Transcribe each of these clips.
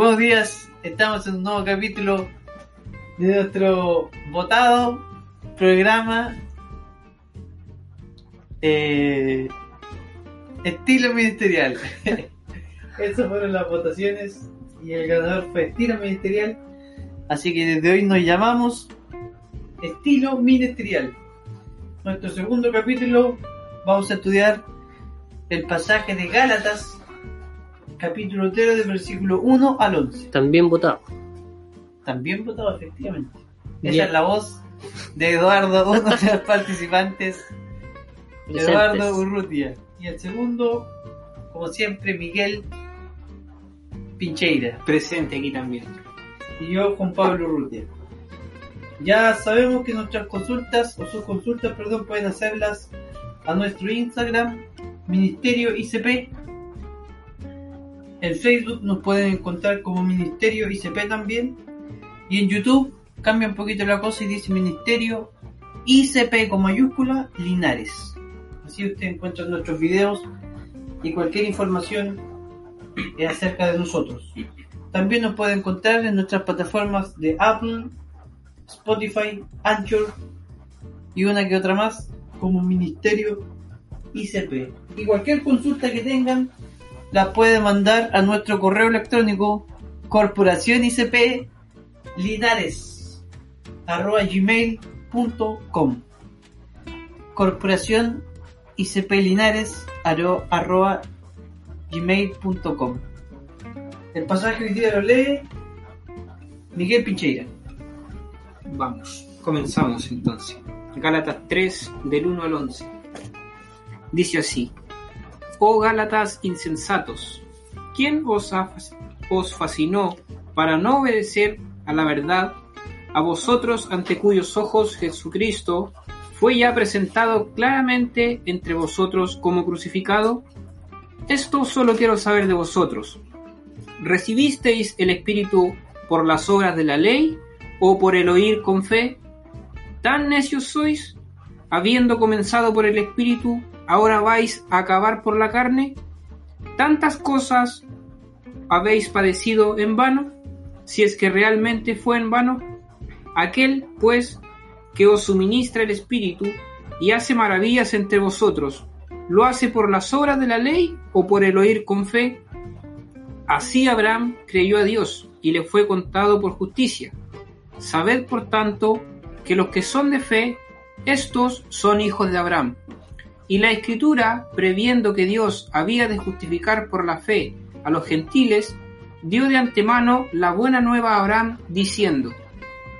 Buenos días, estamos en un nuevo capítulo de nuestro votado programa eh, Estilo Ministerial. Esas fueron las votaciones y el ganador fue Estilo Ministerial. Así que desde hoy nos llamamos Estilo Ministerial. Nuestro segundo capítulo vamos a estudiar el pasaje de Gálatas, capítulo 3, de versículo 1 al 11. También votado. También votado, efectivamente. Esa es la voz de Eduardo, uno de los participantes, Eduardo. Urrutia. Y el segundo, como siempre, Miguel Pincheira. presente aquí también. Y yo, Juan Pablo Urrutia. Ya sabemos que nuestras consultas, o sus consultas, perdón, pueden hacerlas a nuestro Instagram, Ministerio ICP. En Facebook nos pueden encontrar como Ministerio ICP también. Y en YouTube cambia un poquito la cosa y dice Ministerio ICP con mayúscula Linares. Así usted encuentra nuestros videos y cualquier información acerca de nosotros. También nos puede encontrar en nuestras plataformas de Apple, Spotify, Anchor y una que otra más como Ministerio ICP. Y cualquier consulta que tengan la pueden mandar a nuestro correo electrónico corporación ICP linares arroba corporación ICP linares el pasaje hoy día lo lee Miguel Pincheira. Vamos, comenzamos entonces. Gálatas 3, del 1 al 11. Dice así: Oh Gálatas insensatos, ¿quién os, os fascinó para no obedecer a la verdad? A vosotros ante cuyos ojos Jesucristo fue ya presentado claramente entre vosotros como crucificado? Esto solo quiero saber de vosotros. ¿Recibisteis el Espíritu por las obras de la ley o por el oír con fe? ¿Tan necios sois? Habiendo comenzado por el Espíritu, ¿ahora vais a acabar por la carne? ¿Tantas cosas habéis padecido en vano? Si es que realmente fue en vano. Aquel, pues, que os suministra el Espíritu y hace maravillas entre vosotros, ¿lo hace por las obras de la ley o por el oír con fe? Así Abraham creyó a Dios y le fue contado por justicia. Sabed por tanto que los que son de fe, estos son hijos de Abraham. Y la escritura, previendo que Dios había de justificar por la fe a los gentiles, dio de antemano la buena nueva a Abraham, diciendo,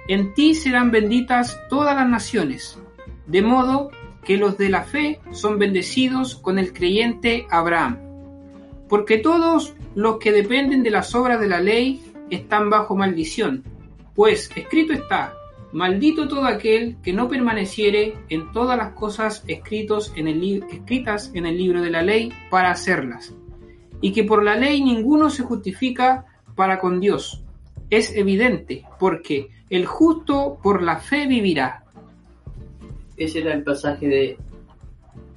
En ti serán benditas todas las naciones, de modo que los de la fe son bendecidos con el creyente Abraham. Porque todos los que dependen de las obras de la ley están bajo maldición, pues escrito está, maldito todo aquel que no permaneciere en todas las cosas escritos en el li- escritas en el libro de la ley para hacerlas, y que por la ley ninguno se justifica para con Dios. Es evidente, porque el justo por la fe vivirá. Ese era el pasaje de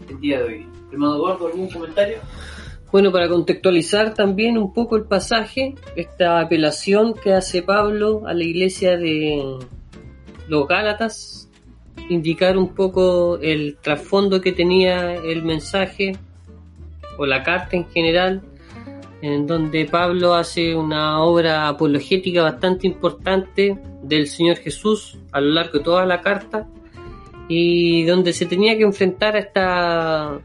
el día de hoy. Hermano Eduardo, ¿algún comentario? Bueno, para contextualizar también un poco el pasaje, esta apelación que hace Pablo a la iglesia de los Gálatas, indicar un poco el trasfondo que tenía el mensaje o la carta en general, en donde Pablo hace una obra apologética bastante importante del Señor Jesús a lo largo de toda la carta y donde se tenía que enfrentar a esta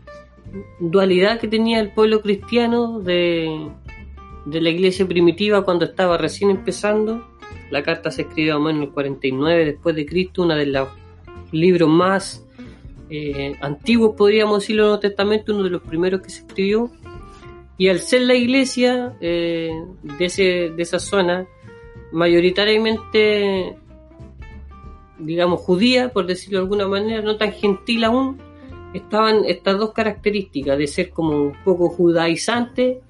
dualidad que tenía el pueblo cristiano de, de la iglesia primitiva cuando estaba recién empezando. La carta se escribió más o en el 49 después de Cristo, uno de los libros más eh, antiguos, podríamos decirlo, en el Testamento, uno de los primeros que se escribió. Y al ser la iglesia eh, de, ese, de esa zona, mayoritariamente, digamos, judía, por decirlo de alguna manera, no tan gentil aún, estaban estas dos características de ser como un poco judaizante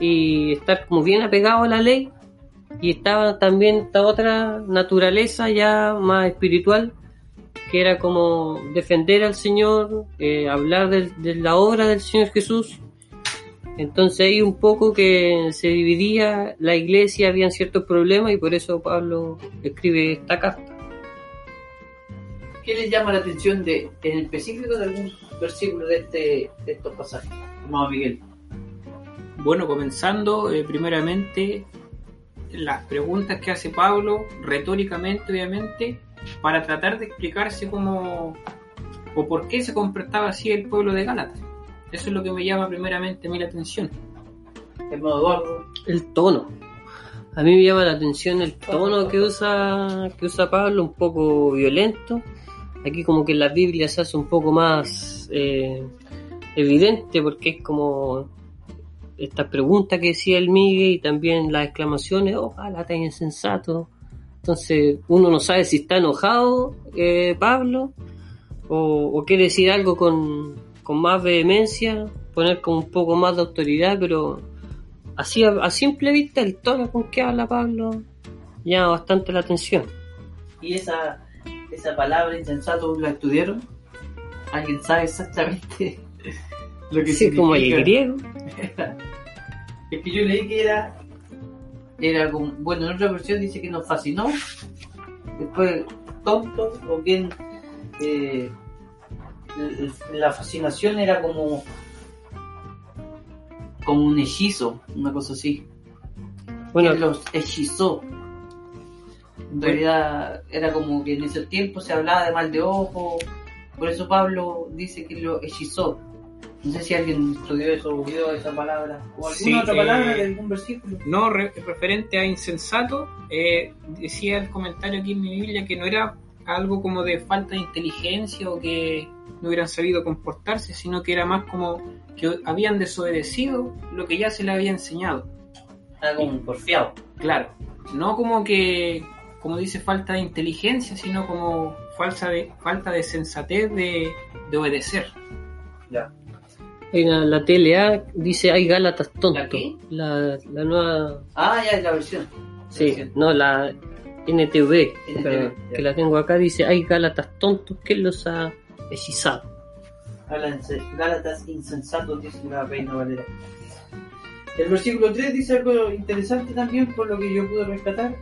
y estar como bien apegado a la ley y estaba también esta otra naturaleza ya más espiritual que era como defender al Señor, eh, hablar del- de, la obra del Señor Jesús Entonces ahí un poco que se dividía la iglesia, habían ciertos problemas y por eso Pablo escribe esta carta. ¿Qué les llama la atención de, en específico de algún versículo de, este, de estos pasajes? Hermano Miguel. Bueno, comenzando eh, primeramente las preguntas que hace Pablo, retóricamente obviamente, para tratar de explicarse cómo o por qué se comportaba así el pueblo de Gálatas. Eso es lo que me llama primeramente a mí la atención. Hermano Eduardo. El tono. A mí me llama la atención el tono que usa, que usa Pablo, un poco violento. Aquí como que en la Biblia se hace un poco más eh, evidente porque es como esta pregunta que decía el Miguel y también las exclamaciones, ojalá está insensato. Entonces uno no sabe si está enojado eh, Pablo o, o quiere decir algo con, con más vehemencia, poner como un poco más de autoridad, pero así a, a simple vista el tono con que habla Pablo llama bastante la atención. ¿Y esa, esa palabra insensato la estudiaron? ¿Alguien sabe exactamente lo que Sí, como el griego. Es que yo leí que era, era como, bueno, en otra versión dice que nos fascinó, después tonto, o bien eh, la fascinación era como, como un hechizo, una cosa así, Bueno, que los hechizó. En realidad era como que en ese tiempo se hablaba de mal de ojo, por eso Pablo dice que lo hechizó. No sé si alguien estudió eso vio esa palabra, o alguna Sí, otra eh, palabra de algún versículo. No, re- referente a insensato, eh, decía el comentario aquí en mi Biblia que no era algo como de falta de inteligencia o que no hubieran sabido comportarse, sino que era más como que habían desobedecido lo que ya se les había enseñado. Era como porfiado. Claro, no como que, como dice, falta de inteligencia, sino como falsa de, falta de sensatez de, de obedecer. Ya. En la, la TLA dice hay Gálatas ¿La tontos. qué? La, la nueva, Ah, ya es la versión. sí, no, la NTV, NTV, que- ya. que la tengo acá, dice hay Gálatas tontos que los ha hechizado. Gálatas insensatos, dice la Reina Valera. El versículo 3 dice algo interesante también, por lo que yo pude rescatar.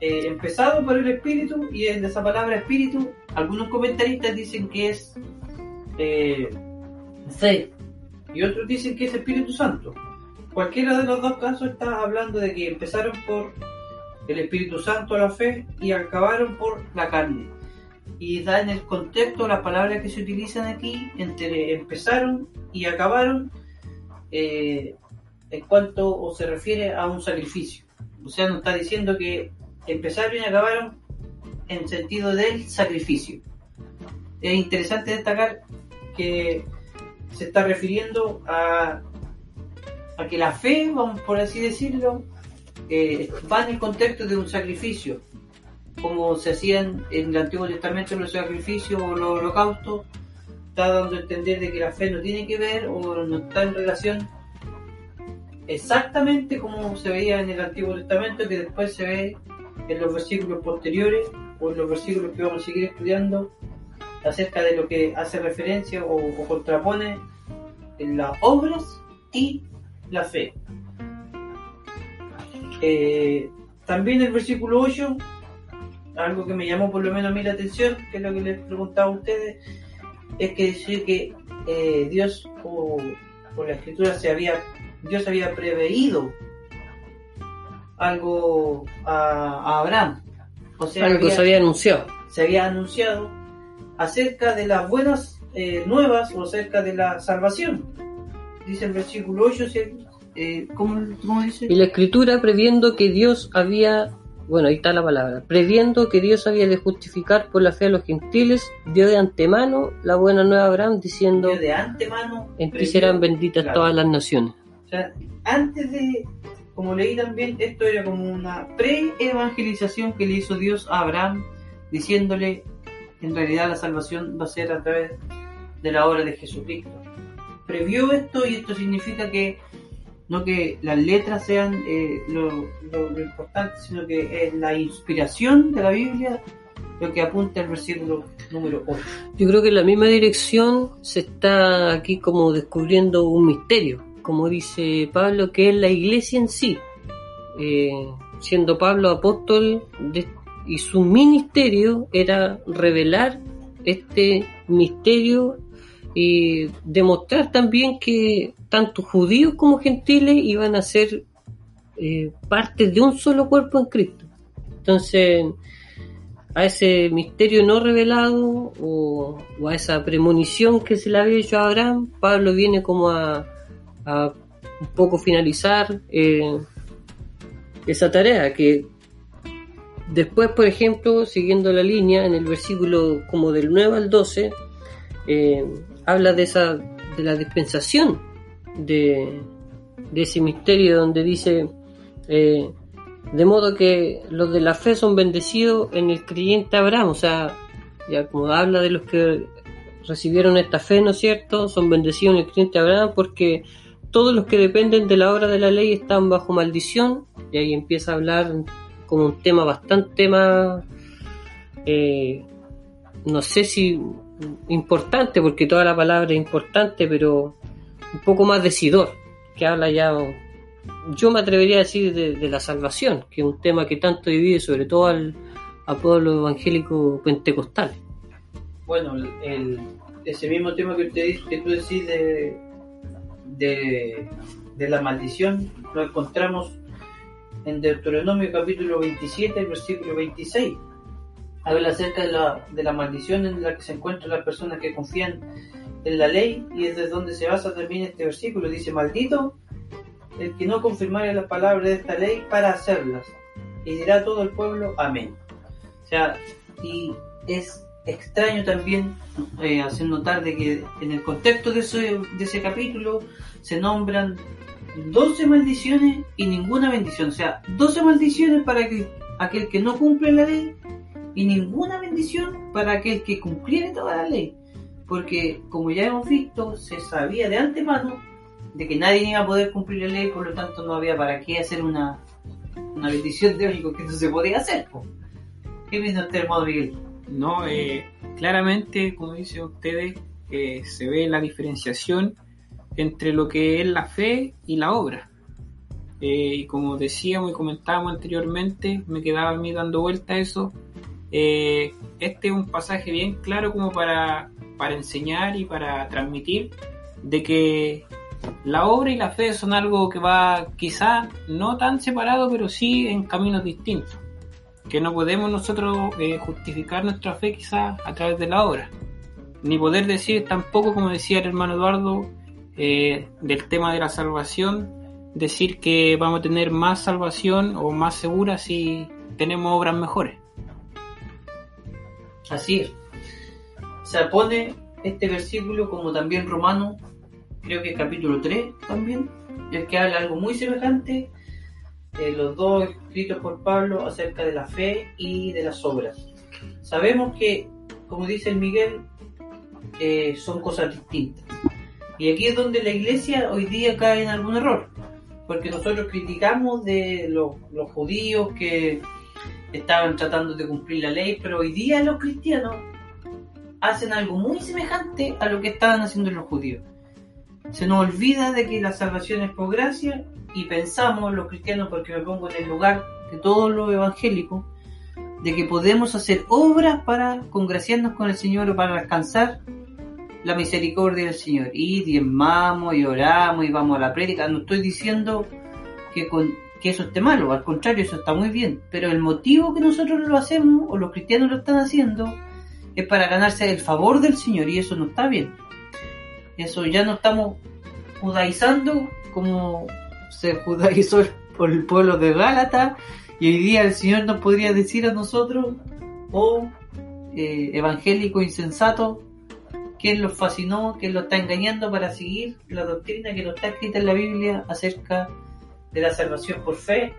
Eh, empezado por el espíritu, y en esa palabra espíritu, algunos comentaristas dicen que es eh, fe, y otros dicen que es Espíritu Santo. Cualquiera de los dos casos está hablando de que empezaron por el Espíritu Santo la fe y acabaron por la carne. Y da en el contexto las palabras que se utilizan aquí entre empezaron y acabaron eh, en cuanto se refiere a un sacrificio. O sea, nos está diciendo que empezaron y acabaron en sentido del sacrificio. Es interesante destacar que se está refiriendo a, a que la fe, vamos por así decirlo, eh, va en el contexto de un sacrificio, como se hacían en el Antiguo Testamento los sacrificios o los holocaustos, está dando a entender de que la fe no tiene que ver o no está en relación exactamente como se veía en el Antiguo Testamento, que después se ve en los versículos posteriores o en los versículos que vamos a seguir estudiando acerca de lo que hace referencia o, o contrapone en las obras y la fe. Eh, también el versículo 8, algo que me llamó por lo menos a mí la atención, que es lo que les preguntaba a ustedes, es que dice que eh, Dios o, o la escritura se había, Dios había preveído algo a, a Abraham. O sea, Algo que se había anunciado. se había anunciado acerca de las buenas eh, nuevas o acerca de la salvación. Dice el versículo 8, ¿sí? eh, ¿cómo, cómo dice? Y la escritura previendo que Dios había, bueno, ahí está la palabra, previendo que Dios había de justificar por la fe a los gentiles, dio de antemano la buena nueva a Abraham diciendo, Dios de antemano. en ti serán benditas Claro. todas las naciones. O sea, antes de, como leí también, esto era como una pre-evangelización que le hizo Dios a Abraham, diciéndole, en realidad la salvación va a ser a través de la obra de Jesucristo. Previó esto y esto significa que no que las letras sean eh, lo, lo- lo importante, sino que es la inspiración de la Biblia lo que apunta el versículo número 8. Yo creo que en la misma dirección se está aquí como descubriendo un misterio, como dice Pablo, que es la iglesia en sí. Eh, siendo Pablo apóstol de- y su ministerio era revelar este misterio y demostrar también que tanto judíos como gentiles iban a ser eh, parte de un solo cuerpo en Cristo. Entonces, a ese misterio no revelado o, a esa premonición que se le había hecho a Abraham, Pablo viene como a, a un poco finalizar eh, esa tarea que después, por ejemplo, siguiendo la línea, en el versículo como del 9 al 12, eh, habla de esa de la dispensación de, de ese misterio donde dice eh, de modo que los de la fe son bendecidos en el creyente Abraham, o sea, ya como habla de los que recibieron esta fe, ¿no es cierto? Son bendecidos en el creyente Abraham porque todos los que dependen de la obra de la ley están bajo maldición, y ahí empieza a hablar como un tema bastante más, eh, no sé si importante, porque toda la palabra es importante, pero un poco más decidor, que habla ya, yo me atrevería a decir de, la salvación, que es un tema que tanto divide sobre todo al, al pueblo evangélico pentecostal. Bueno, el, ese mismo tema que, usted, que tú decís de, de, de la maldición, lo encontramos en Deuteronomio capítulo 27, versículo 26. Habla acerca de la, de la maldición en la que se encuentran las personas que confían en la ley y es de donde se basa también este versículo. Dice, maldito el que no confirmare la palabra de esta ley para hacerlas. Y dirá todo el pueblo, amén. O sea, y es extraño también eh, hacer notar de que en el contexto de ese, de ese capítulo se nombran 12 maldiciones y ninguna bendición. O sea, 12 maldiciones para que, aquel que no cumple la ley y ninguna bendición para aquel que cumpliere toda la ley. Porque, como ya hemos visto, se sabía de antemano de que nadie iba a poder cumplir la ley, por lo tanto no había para qué hacer una, una bendición de algo que no se podía hacer. po. ¿Qué piensa usted, hermano Miguel? No, eh, claramente, como dicen ustedes, eh, se ve la diferenciación entre lo que es la fe y la obra. Eh, y como decíamos y comentábamos anteriormente, me quedaba a mí dando vuelta a eso. eh, este es un pasaje bien claro como para, para enseñar y para transmitir de que la obra y la fe son algo que va quizá no tan separado, pero sí en caminos distintos que no podemos nosotros eh, justificar nuestra fe quizás a través de la obra, ni poder decir tampoco, como decía el hermano Eduardo, eh, del tema de la salvación, decir que vamos a tener más salvación o más segura si tenemos obras mejores. Así es. Se pone este versículo como también Romano, creo que capítulo 3 también, el que habla algo muy semejante, eh, los dos escritos por Pablo acerca de la fe y de las obras. Sabemos que, como dice el Miguel, eh, son cosas distintas. Y aquí es donde la iglesia hoy día cae en algún error, porque nosotros criticamos de los, judíos que estaban tratando de cumplir la ley, pero hoy día los cristianos hacen algo muy semejante a lo que estaban haciendo los judíos. Se nos olvida de que la salvación es por gracia y pensamos los cristianos, porque me pongo en el lugar de todos los evangélicos, de que podemos hacer obras para congraciarnos con el Señor o para alcanzar la misericordia del Señor. Y diezmamos y oramos y vamos a la prédica. No estoy diciendo que, con, que eso esté malo, al contrario, eso está muy bien. Pero el motivo que nosotros lo hacemos, o los cristianos lo están haciendo, es para ganarse el favor del Señor y eso no está bien. Eso ya no estamos judaizando como se judaizó por el pueblo de Gálata y hoy día el Señor nos podría decir a nosotros, oh eh, evangélico insensato, quién los fascinó, quién los está engañando para seguir la doctrina que no está escrita en la Biblia acerca de la salvación por fe,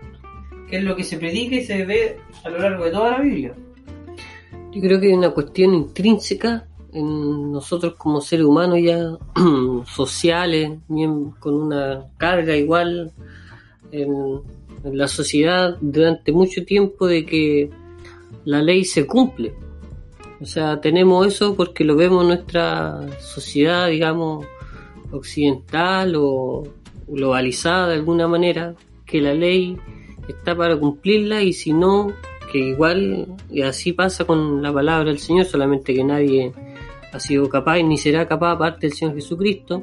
que es lo que se predica y se ve a lo largo de toda la Biblia. Yo creo que hay una cuestión intrínseca en nosotros como seres humanos ya sociales, bien con una carga igual en la sociedad durante mucho tiempo de que la ley se cumple. O sea, tenemos eso porque lo vemos en nuestra sociedad, digamos, occidental o, globalizada de alguna manera, que la ley está para cumplirla y si no, que igual, y así pasa con la palabra del Señor, solamente que nadie ha sido capaz ni será capaz aparte del Señor Jesucristo,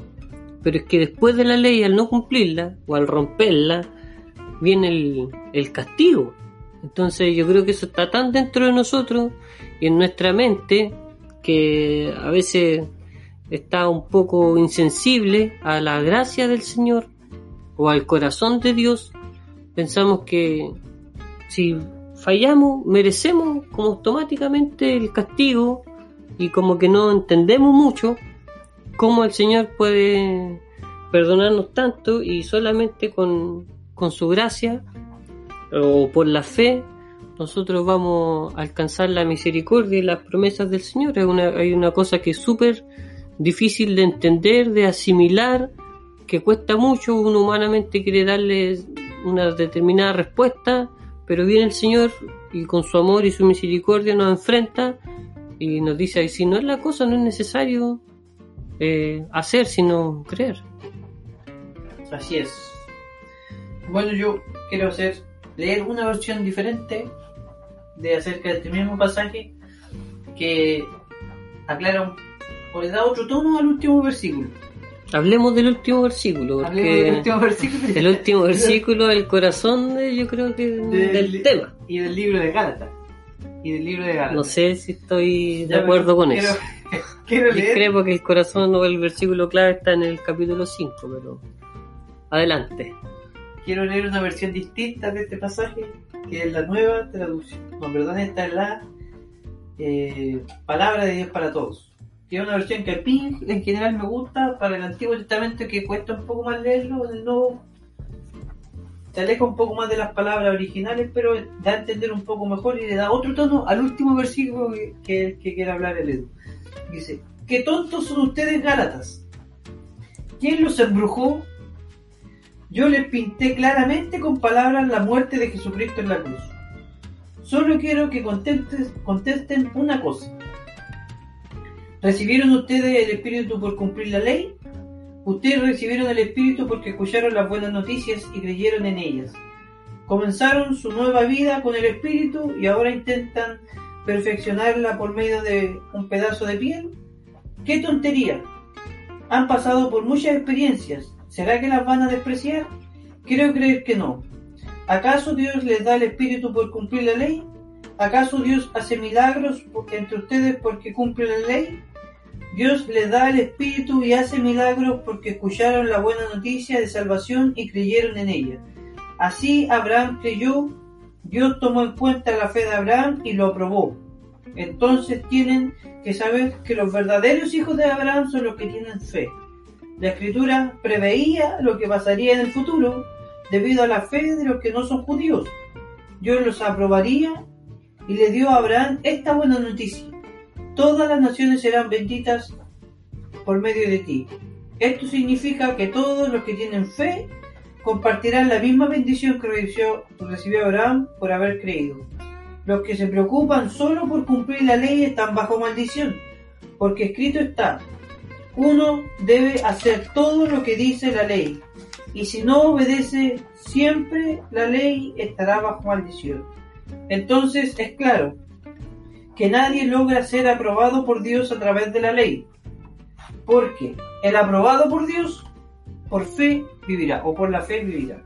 pero es que después de la ley, al no cumplirla o al romperla, viene el, el castigo. Entonces yo creo que eso está tan dentro de nosotros y en nuestra mente que a veces está un poco insensible a la gracia del Señor o al corazón de Dios. Pensamos que si fallamos merecemos como automáticamente el castigo y como que no entendemos mucho cómo el Señor puede perdonarnos tanto y solamente con, con su gracia o por la fe nosotros vamos a alcanzar la misericordia y las promesas del Señor. una, hay una cosa que es súper difícil de entender, de asimilar, que cuesta mucho, uno humanamente quiere darle una determinada respuesta, pero viene el Señor y con su amor y su misericordia nos enfrenta y nos dice, si no es la cosa, no es necesario eh, hacer, sino creer. Así es. Bueno, yo quiero hacer leer una versión diferente de acerca de este mismo pasaje que aclara un, o le da otro tono al último versículo. Hablemos del último versículo. Porque del último versículo. El último versículo, el corazón de, yo creo que del, tema. Y del libro de Gálatas. Y del libro de Gálatas. No sé si estoy de acuerdo con eso. Quiero leer. Creo que el corazón o el versículo clave está en el capítulo 5, pero adelante. Quiero leer una versión distinta de este pasaje, que es la nueva traducción. No, perdón, esta es la eh, palabra de Dios para todos que es una versión que a mí en general me gusta, para el Antiguo Testamento que cuesta un poco más leerlo, el Nuevo se aleja un poco más de las palabras originales, pero da a entender un poco mejor y le da otro tono al último versículo que, que, quiere hablar el Edu. Dice, qué tontos son ustedes Gálatas. ¿Quién los embrujó? Yo les pinté claramente con palabras la muerte de Jesucristo en la cruz. Solo quiero que contesten una cosa. ¿Recibieron ustedes el Espíritu por cumplir la ley? Ustedes recibieron el Espíritu porque escucharon las buenas noticias y creyeron en ellas. Comenzaron su nueva vida con el Espíritu y ahora intentan perfeccionarla por medio de un pedazo de piel. ¡Qué tontería! Han pasado por muchas experiencias. ¿Será que las van a despreciar? Quiero creer que no. ¿Acaso Dios les da el Espíritu por cumplir la ley? ¿Acaso Dios hace milagros entre ustedes porque cumple la ley? Dios les da el Espíritu y hace milagros porque escucharon la buena noticia de salvación y creyeron en ella. Así Abraham creyó, Dios tomó en cuenta la fe de Abraham y lo aprobó. Entonces tienen que saber que los verdaderos hijos de Abraham son los que tienen fe. La escritura preveía lo que pasaría en el futuro debido a la fe de los que no son judíos. Dios los aprobaría y le dio a Abraham esta buena noticia. Todas las naciones serán benditas por medio de ti. Esto significa que todos los que tienen fe compartirán la misma bendición que recibió, recibió Abraham por haber creído. Los que se preocupan solo por cumplir la ley están bajo maldición, porque escrito está, uno debe hacer todo lo que dice la ley, y si no obedece siempre la ley estará bajo maldición. Entonces es claro que nadie logra ser aprobado por Dios a través de la ley, porque el aprobado por Dios, por fe vivirá, o por la fe vivirá.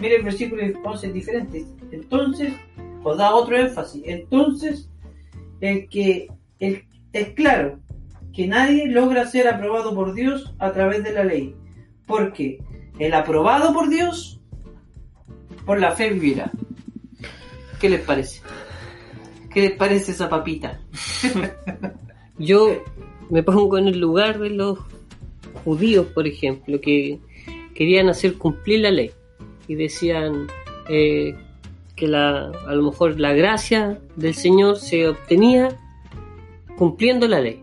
Mire el versículo 11 es diferente. Entonces, os da otro énfasis. Entonces, el que es claro que nadie logra ser aprobado por Dios a través de la ley, porque el aprobado por Dios, por la fe vivirá. ¿Qué les parece? ¿Qué les parece esa papita? Yo me pongo en el lugar de los judíos, por ejemplo, que querían hacer cumplir la ley y decían eh, que la, a lo mejor la gracia del Señor se obtenía cumpliendo la ley.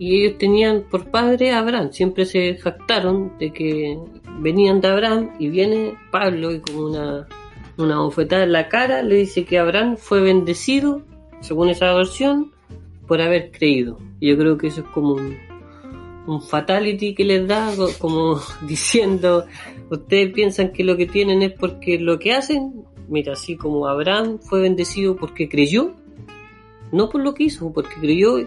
Y ellos tenían por padre a Abraham, siempre se jactaron de que venían de Abraham y viene Pablo y como una una bofetada en la cara, le dice que Abraham fue bendecido, según esa versión, por haber creído. Yo creo que eso es como un fatality que les da, co- como diciendo, ustedes piensan que lo que tienen es porque lo que hacen, mira, así como Abraham fue bendecido porque creyó, no por lo que hizo, porque creyó,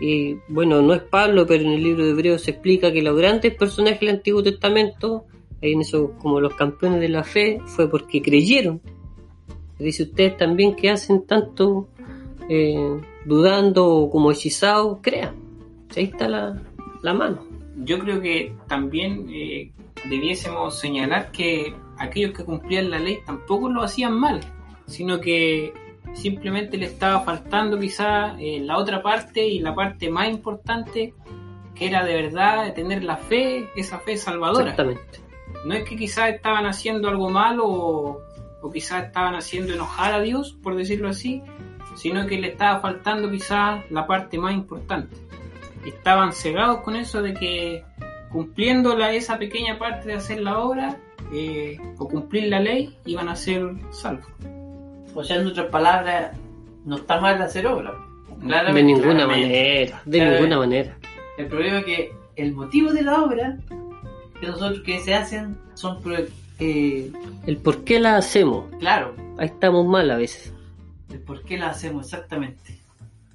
y bueno, no es Pablo, pero en el libro de Hebreos se explica que los grandes personajes del Antiguo Testamento, en eso como los campeones de la fe, fue porque creyeron. Dice ustedes también que hacen tanto eh, dudando o como hechizados, crean. Ahí está la, la mano. Yo creo que también eh, debiésemos señalar que aquellos que cumplían la ley tampoco lo hacían mal, sino que simplemente le estaba faltando quizá eh, la otra parte y la parte más importante que era de verdad tener la fe, esa fe salvadora. Exactamente. No es que quizás estaban haciendo algo malo o, o quizás estaban haciendo enojar a Dios, por decirlo así, sino que le estaba faltando quizás la parte más importante. Estaban cegados con eso de que cumpliendo la, esa pequeña parte de hacer la obra eh, o cumplir la ley iban a ser salvos. O sea, en otras palabras, no está mal hacer obra. De ninguna claramente. manera, de Claramente. ninguna manera. El problema es que el motivo de la obra que nosotros que se hacen son, pro- eh, El por qué la hacemos, claro, ahí estamos mal a veces. el por qué la hacemos exactamente.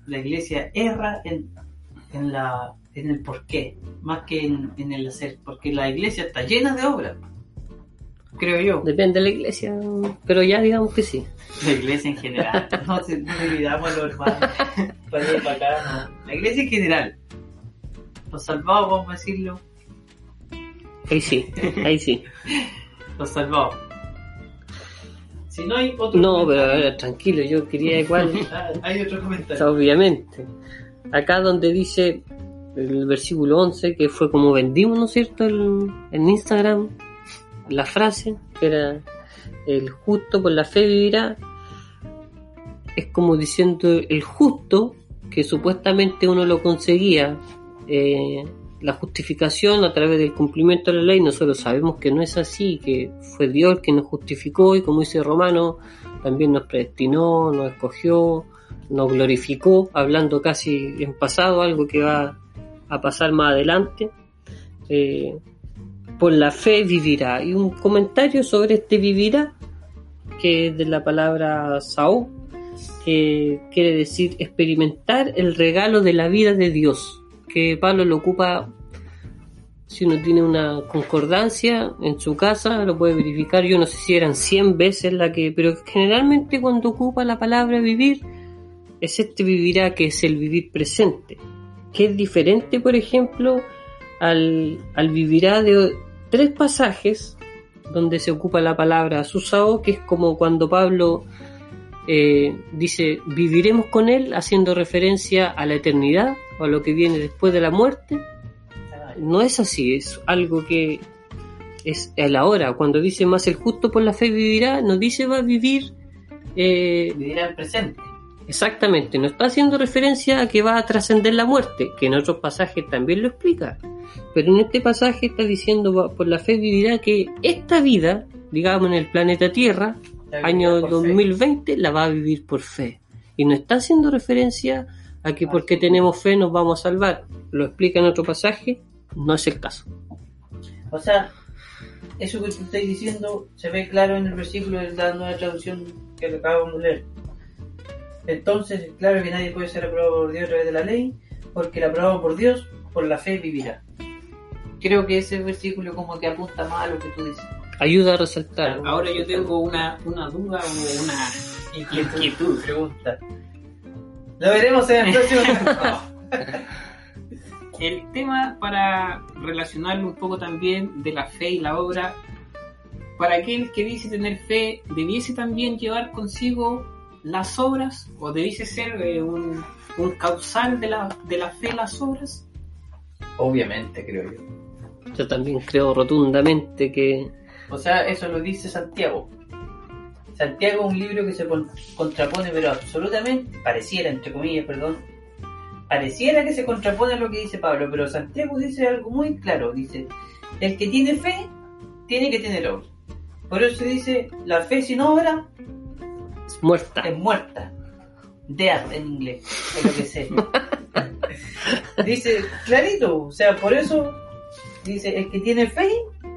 La iglesia erra en, en, la, en el por qué, más que en, en el hacer, porque la iglesia está llena de obras, creo yo. Depende de la iglesia, pero ya digamos que sí. La iglesia en general, no, se- no olvidamos los hermanos. La iglesia en general, los salvados, vamos a decirlo, Ahí sí, ahí sí. los salvados. Si no hay otro No, pero ahora, tranquilo, yo quería igual, Ah, hay otro comentario. obviamente. Acá donde dice el versículo 11, que fue como vendimos, ¿no es cierto?, el- en Instagram, la frase, que era el justo por la fe vivirá, es como diciendo el justo, que supuestamente uno lo conseguía, eh, la justificación a través del cumplimiento de la ley, nosotros sabemos que no es así, que fue Dios el que nos justificó y como dice Romano, también nos predestinó, nos escogió, nos glorificó, hablando casi en pasado, algo que va a pasar más adelante. Eh, por la fe vivirá. Y un comentario sobre este vivirá, que es de la palabra Saúl, que quiere decir experimentar el regalo de la vida de Dios, que Pablo lo ocupa si uno tiene una concordancia en su casa, lo puede verificar, yo no sé si eran 100 veces la que, pero generalmente cuando ocupa la palabra vivir, es este vivirá que es el vivir presente, que es diferente, por ejemplo, al, al vivirá de tres pasajes donde se ocupa la palabra susao, que es como cuando Pablo eh, dice viviremos con él, haciendo referencia a la eternidad o a lo que viene después de la muerte. No es así, es algo que es el ahora. Cuando dice más el justo por la fe vivirá, no dice va a vivir eh, Vivirá el presente. Exactamente, no está haciendo referencia a que va a trascender la muerte, que en otros pasajes también lo explica. Pero en este pasaje está diciendo, por la fe vivirá que esta vida, digamos en el planeta Tierra, año vivirá por fe. 2020, la va a vivir por fe. Y no está haciendo referencia a que porque tenemos fe nos vamos a salvar. Lo explica en otro pasaje, no es el caso. O sea, eso que tú estás diciendo se ve claro en el versículo de la nueva traducción que acabamos de leer. Entonces, claro que nadie puede ser aprobado por Dios a través de la ley, porque el aprobado por Dios, por la fe vivirá. Creo que ese versículo como que apunta más a lo que tú dices. Ayuda a resaltar. Ahora yo tengo una, una duda o una inquietud. Pregunta. Lo veremos en el próximo. El tema para relacionarlo un poco también de la fe y la obra, para aquel que dice tener fe, ¿debiese también llevar consigo las obras? ¿O debiese ser eh, un, un causal de la, de la fe las obras? Obviamente, creo yo. Yo también creo rotundamente que O sea, eso lo dice Santiago. Santiago es un libro que se con- contrapone, pero absolutamente, pareciera, entre comillas, perdón, pareciera que se contrapone a lo que dice Pablo, pero Santiago dice algo muy claro, dice, el que tiene fe, tiene que tener obra. Por eso dice, la fe sin obra es muerta. es muerta. Death en inglés, es lo que sé. Dice, clarito, o sea, por eso, dice, el que tiene fe,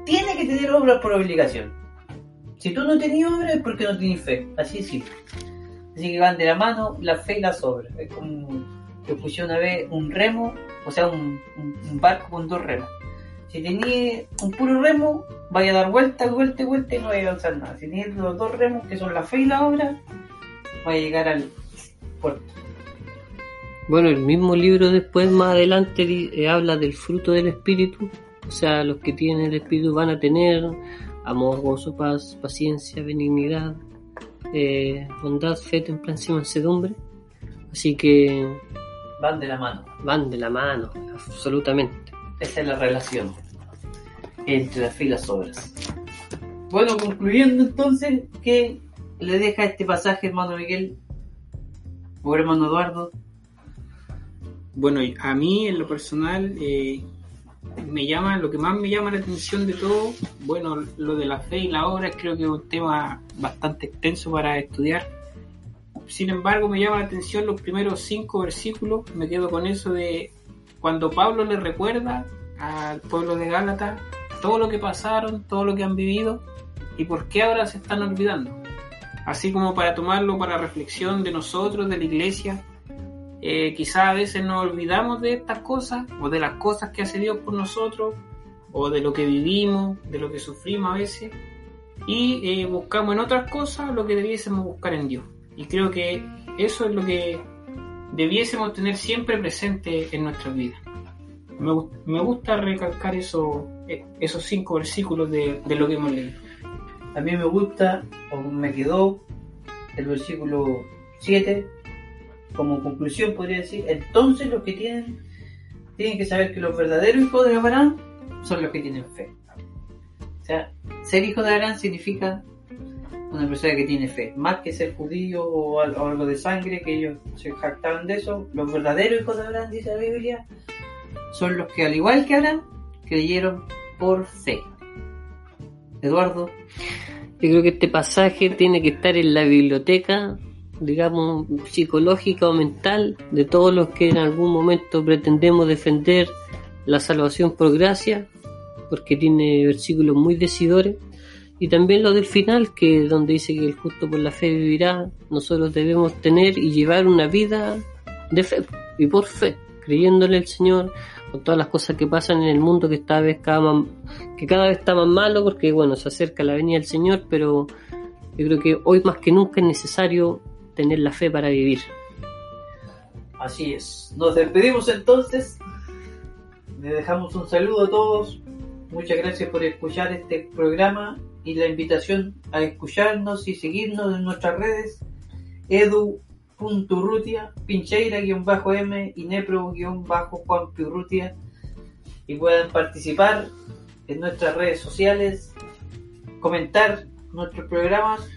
tiene que tener obras por obligación. Si tú no tenías obras es porque no tienes fe, así simple. Así que van de la mano la fe y las obras. Es como que puse una vez un remo, o sea, un, barco con dos remos. Si tenías un puro remo, vaya a dar vuelta, vuelta vuelta y no vaya a avanzar nada. Si tienes los dos remos, que son la fe y la obra, vaya a llegar al puerto. Bueno, el mismo libro después, más adelante, eh, habla del fruto del Espíritu. O sea, los que tienen el Espíritu van a tener amor, gozo, paz, paciencia, benignidad, eh, bondad, fe, templanza y mansedumbre. Así que Van de la mano. van de la mano, absolutamente. Esa es la relación entre la fe y las obras. Bueno, concluyendo entonces, ¿qué le deja este pasaje, hermano Miguel? O hermano Eduardo. Bueno, a mí en lo personal eh, me llama, lo que más me llama la atención de todo, bueno, lo de la fe y la obra creo que es un tema bastante extenso para estudiar. Sin embargo, me llama la atención los primeros cinco versículos, me quedo con eso de cuando Pablo le recuerda al pueblo de Gálatas todo lo que pasaron, todo lo que han vivido y por qué ahora se están olvidando. Así como para tomarlo para reflexión de nosotros, de la iglesia, eh, quizás a veces nos olvidamos de estas cosas o de las cosas que hace Dios por nosotros o de lo que vivimos, de lo que sufrimos a veces y eh, buscamos en otras cosas lo que debiésemos buscar en Dios. Y creo que eso es lo que debiésemos tener siempre presente en nuestras vidas. Me, me gusta recalcar eso, eh, esos cinco versículos de, de lo que hemos leído. A mí me gusta, o me quedó, el versículo 7, como conclusión podría decir, entonces los que tienen, tienen que saber que los verdaderos hijos de Abraham son los que tienen fe. O sea, ser hijo de Abraham significa una persona que tiene fe, más que ser judío o al- o algo de sangre, que ellos se jactaban de eso. Los verdaderos hijos de Abraham, dice la Biblia, son los que al igual que Abraham, creyeron por fe. Eduardo, Yo creo que este pasaje tiene que estar en la biblioteca, digamos, psicológica o mental de todos los que en algún momento pretendemos defender la salvación por gracia, porque tiene versículos muy decidores. Y también lo del final, que donde dice que el justo por la fe vivirá, nosotros debemos tener y llevar una vida de fe y por fe, creyéndole al Señor, con todas las cosas que pasan en el mundo que cada vez cada más, que cada vez está más malo porque bueno se acerca la venida del Señor pero yo creo que hoy más que nunca es necesario tener la fe para vivir Así es. Nos despedimos entonces. Le dejamos un saludo a todos. Muchas gracias por escuchar este programa y la invitación a escucharnos y seguirnos en nuestras redes edu.urrutia, pincheira-m y nepro-juan Piurrutia y puedan participar en nuestras redes sociales, comentar nuestros programas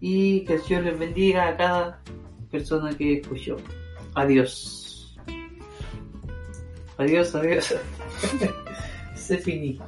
y que el Señor les bendiga a cada persona que escuchó. Adiós. Adiós, adiós. Se finí.